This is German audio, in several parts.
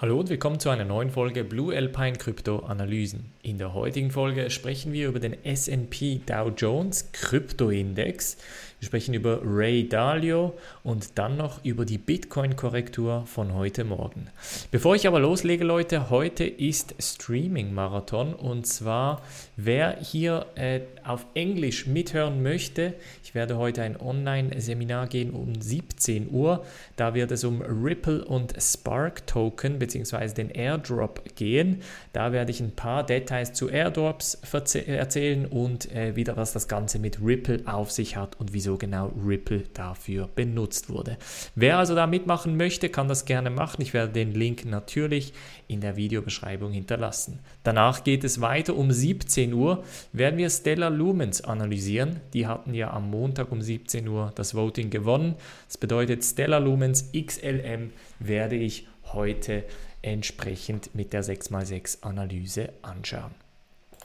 Hallo und willkommen zu einer neuen Folge Blue Alpine Krypto Analysen. In der heutigen Folge sprechen wir über den S&P Dow Jones Krypto Index. Wir sprechen über Ray Dalio und dann noch über die Bitcoin Korrektur von heute Morgen. Bevor ich aber loslege, Leute, heute ist Streaming Marathon und zwar wer hier äh, auf Englisch mithören möchte, ich werde heute ein Online Seminar gehen um 17 Uhr. Da wird es um Ripple und Spark Token bzw. den Airdrop gehen. Da werde ich ein paar Details zu Airdrops erzählen und äh, wieder, was das Ganze mit Ripple auf sich hat und wieso genau Ripple dafür benutzt wurde. Wer also da mitmachen möchte, kann das gerne machen. Ich werde den Link natürlich in der Videobeschreibung hinterlassen. Danach geht es weiter. Um 17 Uhr werden wir Stellar Lumens analysieren. Die hatten ja am Montag um 17 Uhr das Voting gewonnen. Das bedeutet, Stellar Lumens XLM werde ich heute entsprechend mit der 6x6 Analyse anschauen.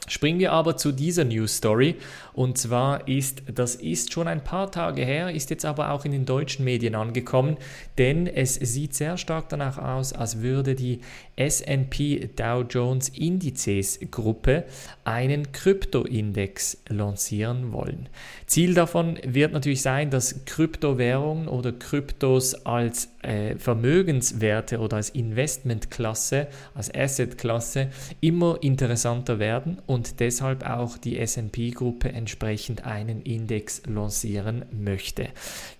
Springen wir aber zu dieser News Story und zwar ist, das ist schon ein paar Tage her, ist jetzt aber auch in den deutschen Medien angekommen, denn es sieht sehr stark danach aus, als würde die S&P Dow Jones Indizes Gruppe einen Kryptoindex lancieren wollen. Ziel davon wird natürlich sein, dass Kryptowährungen oder Kryptos als äh, Vermögenswerte oder als Investmentklasse, als Assetklasse immer interessanter werden und deshalb auch die SP-Gruppe entsprechend einen Index lancieren möchte.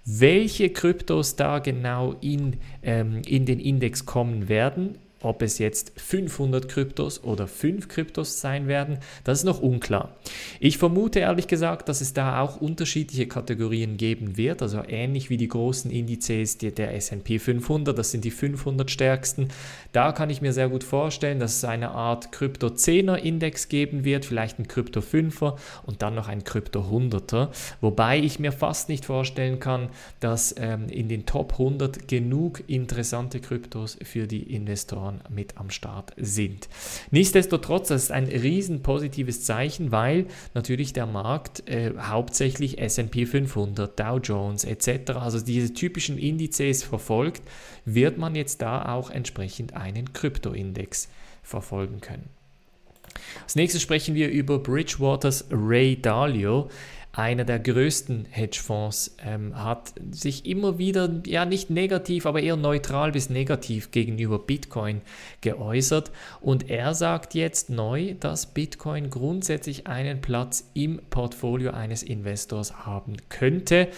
Welche Kryptos da genau in, ähm, in den Index kommen werden, ob es jetzt 500 Kryptos oder 5 Kryptos sein werden, das ist noch unklar. Ich vermute ehrlich gesagt, dass es da auch unterschiedliche Kategorien geben wird, also ähnlich wie die großen Indizes der S&P 500, das sind die 500 stärksten. Da kann ich mir sehr gut vorstellen, dass es eine Art Krypto 10er Index geben wird, vielleicht ein Krypto 5er und dann noch ein Krypto 100er, wobei ich mir fast nicht vorstellen kann, dass ähm, in den Top 100 genug interessante Kryptos für die Investoren Jahren mit am Start sind. Nichtsdestotrotz, das ist ein riesen positives Zeichen, weil natürlich der Markt äh, hauptsächlich S&P 500, Dow Jones etc., also diese typischen Indizes verfolgt, wird man jetzt da auch entsprechend einen Kryptoindex verfolgen können. Als nächstes sprechen wir über Bridgewaters Ray Dalio einer der größten Hedgefonds, ähm, hat sich immer wieder, ja nicht negativ, aber eher neutral bis negativ gegenüber Bitcoin geäußert. Und er sagt jetzt neu, dass Bitcoin grundsätzlich einen Platz im Portfolio eines Investors haben könnte,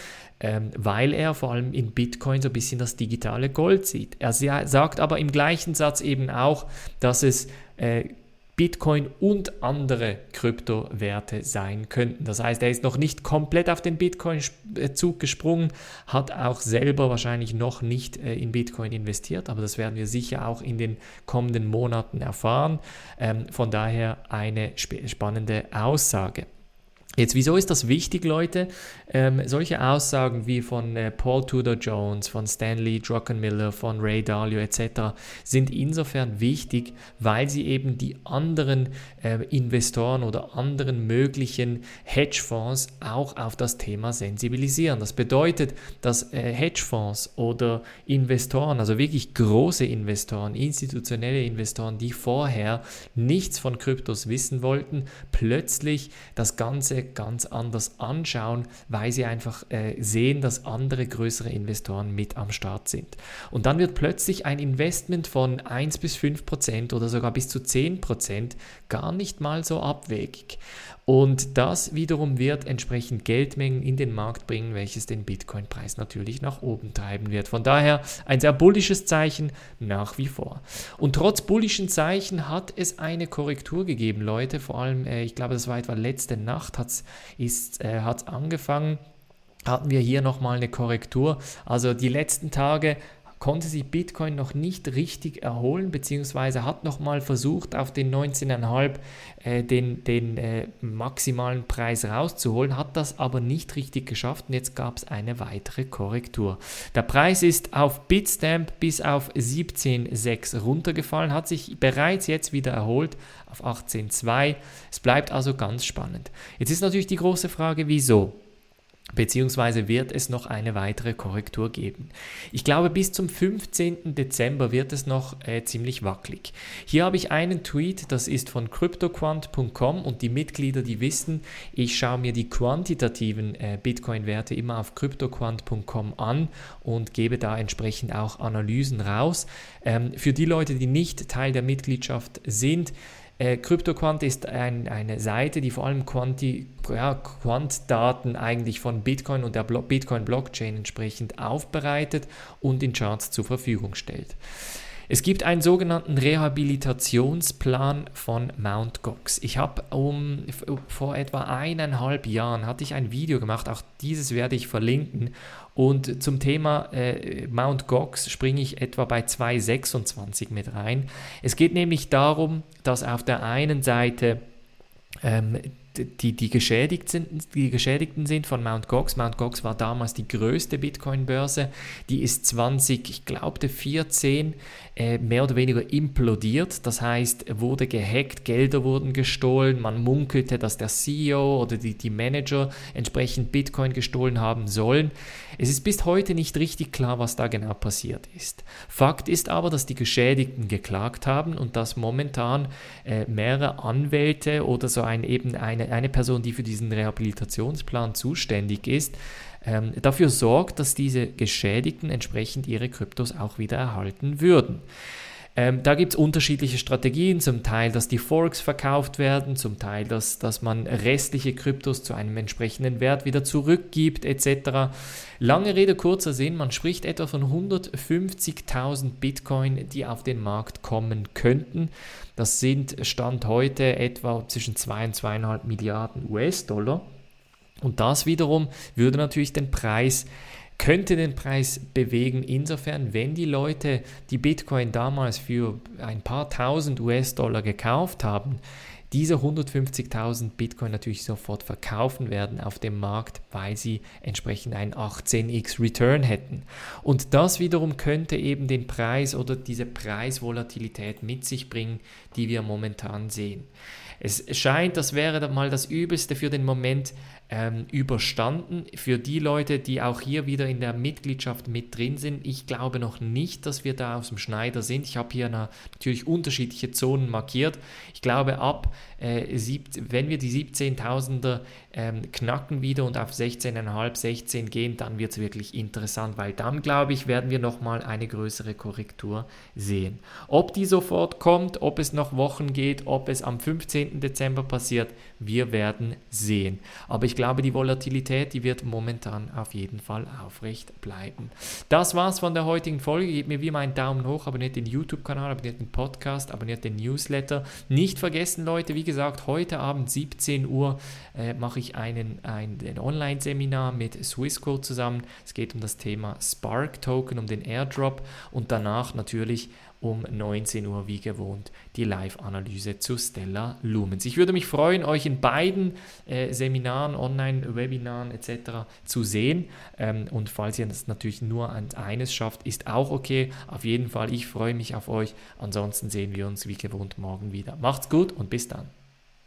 ähm, weil er vor allem in Bitcoin so ein bisschen das digitale Gold sieht. Er sagt aber im gleichen Satz eben auch, dass es äh, Bitcoin und andere Kryptowerte sein könnten. Das heißt, er ist noch nicht komplett auf den Bitcoin-Zug gesprungen, hat auch selber wahrscheinlich noch nicht äh, in Bitcoin investiert, aber das werden wir sicher auch in den kommenden Monaten erfahren. Ähm, von daher eine spannende Aussage. Jetzt, wieso ist das wichtig, Leute? Ähm, solche Aussagen wie von äh, Paul Tudor Jones, von Stanley Druckenmiller, von Ray Dalio etc. sind insofern wichtig, weil sie eben die anderen äh, Investoren oder anderen möglichen Hedgefonds auch auf das Thema sensibilisieren. Das bedeutet, dass äh, Hedgefonds oder Investoren, also wirklich große Investoren, institutionelle Investoren, die vorher nichts von Kryptos wissen wollten, plötzlich das Ganze ganz anders anschauen, weil sie einfach äh, sehen, dass andere größere Investoren mit am Start sind. Und dann wird plötzlich ein Investment von 1 bis 5 Prozent oder sogar bis zu 10 Prozent gar nicht mal so abwegig. Und das wiederum wird entsprechend Geldmengen in den Markt bringen, welches den Bitcoin-Preis natürlich nach oben treiben wird. Von daher ein sehr bullisches Zeichen nach wie vor. Und trotz bullischen Zeichen hat es eine Korrektur gegeben, Leute. Vor allem, äh, ich glaube, das war etwa letzte Nacht, hat es äh, angefangen hatten wir hier nochmal eine Korrektur. Also die letzten Tage konnte sich Bitcoin noch nicht richtig erholen, beziehungsweise hat nochmal versucht, auf den 19,5 äh, den, den äh, maximalen Preis rauszuholen, hat das aber nicht richtig geschafft und jetzt gab es eine weitere Korrektur. Der Preis ist auf Bitstamp bis auf 17,6 runtergefallen, hat sich bereits jetzt wieder erholt auf 18,2. Es bleibt also ganz spannend. Jetzt ist natürlich die große Frage, wieso? Beziehungsweise wird es noch eine weitere Korrektur geben. Ich glaube, bis zum 15. Dezember wird es noch äh, ziemlich wackelig. Hier habe ich einen Tweet, das ist von cryptoquant.com und die Mitglieder, die wissen, ich schaue mir die quantitativen äh, Bitcoin-Werte immer auf cryptoquant.com an und gebe da entsprechend auch Analysen raus. Ähm, für die Leute, die nicht Teil der Mitgliedschaft sind, äh, CryptoQuant ist ein, eine Seite, die vor allem Quanti, ja, Quant-Daten eigentlich von Bitcoin und der Bitcoin-Blockchain entsprechend aufbereitet und in Charts zur Verfügung stellt. Es gibt einen sogenannten Rehabilitationsplan von Mt. Gox. Ich habe um, vor etwa eineinhalb Jahren hatte ich ein Video gemacht, auch dieses werde ich verlinken. Und zum Thema äh, Mt. Gox springe ich etwa bei 2,26 mit rein. Es geht nämlich darum, dass auf der einen Seite ähm, die, die, geschädigt sind, die Geschädigten sind von Mt. Gox. Mt. Gox war damals die größte Bitcoin-Börse. Die ist 20, ich glaube 14, äh, mehr oder weniger implodiert. Das heißt, wurde gehackt, Gelder wurden gestohlen. Man munkelte, dass der CEO oder die, die Manager entsprechend Bitcoin gestohlen haben sollen. Es ist bis heute nicht richtig klar, was da genau passiert ist. Fakt ist aber, dass die Geschädigten geklagt haben und dass momentan äh, mehrere Anwälte oder so ein, eben eine, eine Person, die für diesen Rehabilitationsplan zuständig ist, ähm, dafür sorgt, dass diese Geschädigten entsprechend ihre Kryptos auch wieder erhalten würden. Ähm, da gibt es unterschiedliche Strategien, zum Teil, dass die Forks verkauft werden, zum Teil, dass, dass man restliche Kryptos zu einem entsprechenden Wert wieder zurückgibt, etc. Lange Rede, kurzer Sinn, man spricht etwa von 150.000 Bitcoin, die auf den Markt kommen könnten. Das sind Stand heute etwa zwischen 2 und 2,5 Milliarden US-Dollar. Und das wiederum würde natürlich den Preis könnte den Preis bewegen. Insofern, wenn die Leute die Bitcoin damals für ein paar tausend US-Dollar gekauft haben, diese 150.000 Bitcoin natürlich sofort verkaufen werden auf dem Markt, weil sie entsprechend einen 18x Return hätten. Und das wiederum könnte eben den Preis oder diese Preisvolatilität mit sich bringen, die wir momentan sehen. Es scheint, das wäre mal das Übelste für den Moment ähm, überstanden. Für die Leute, die auch hier wieder in der Mitgliedschaft mit drin sind, ich glaube noch nicht, dass wir da aus dem Schneider sind. Ich habe hier natürlich unterschiedliche Zonen markiert. Ich glaube, ab äh, sieb, wenn wir die 17.000er ähm, knacken wieder und auf 16,5, 16 gehen, dann wird es wirklich interessant, weil dann, glaube ich, werden wir nochmal eine größere Korrektur sehen. Ob die sofort kommt, ob es noch Wochen geht, ob es am 15. Dezember passiert, wir werden sehen. Aber ich glaube, die Volatilität, die wird momentan auf jeden Fall aufrecht bleiben. Das war's von der heutigen Folge. Gebt mir wie immer einen Daumen hoch, abonniert den YouTube-Kanal, abonniert den Podcast, abonniert den Newsletter. Nicht vergessen, Leute, wie gesagt, heute Abend 17 Uhr äh, mache ich einen, ein, ein Online-Seminar mit Swissquote zusammen. Es geht um das Thema Spark Token, um den Airdrop und danach natürlich um 19 Uhr wie gewohnt die Live-Analyse zu Stella Lumens. Ich würde mich freuen, euch in beiden äh, Seminaren, Online-Webinaren etc. zu sehen. Ähm, und falls ihr das natürlich nur an eines schafft, ist auch okay. Auf jeden Fall, ich freue mich auf euch. Ansonsten sehen wir uns wie gewohnt morgen wieder. Macht's gut und bis dann.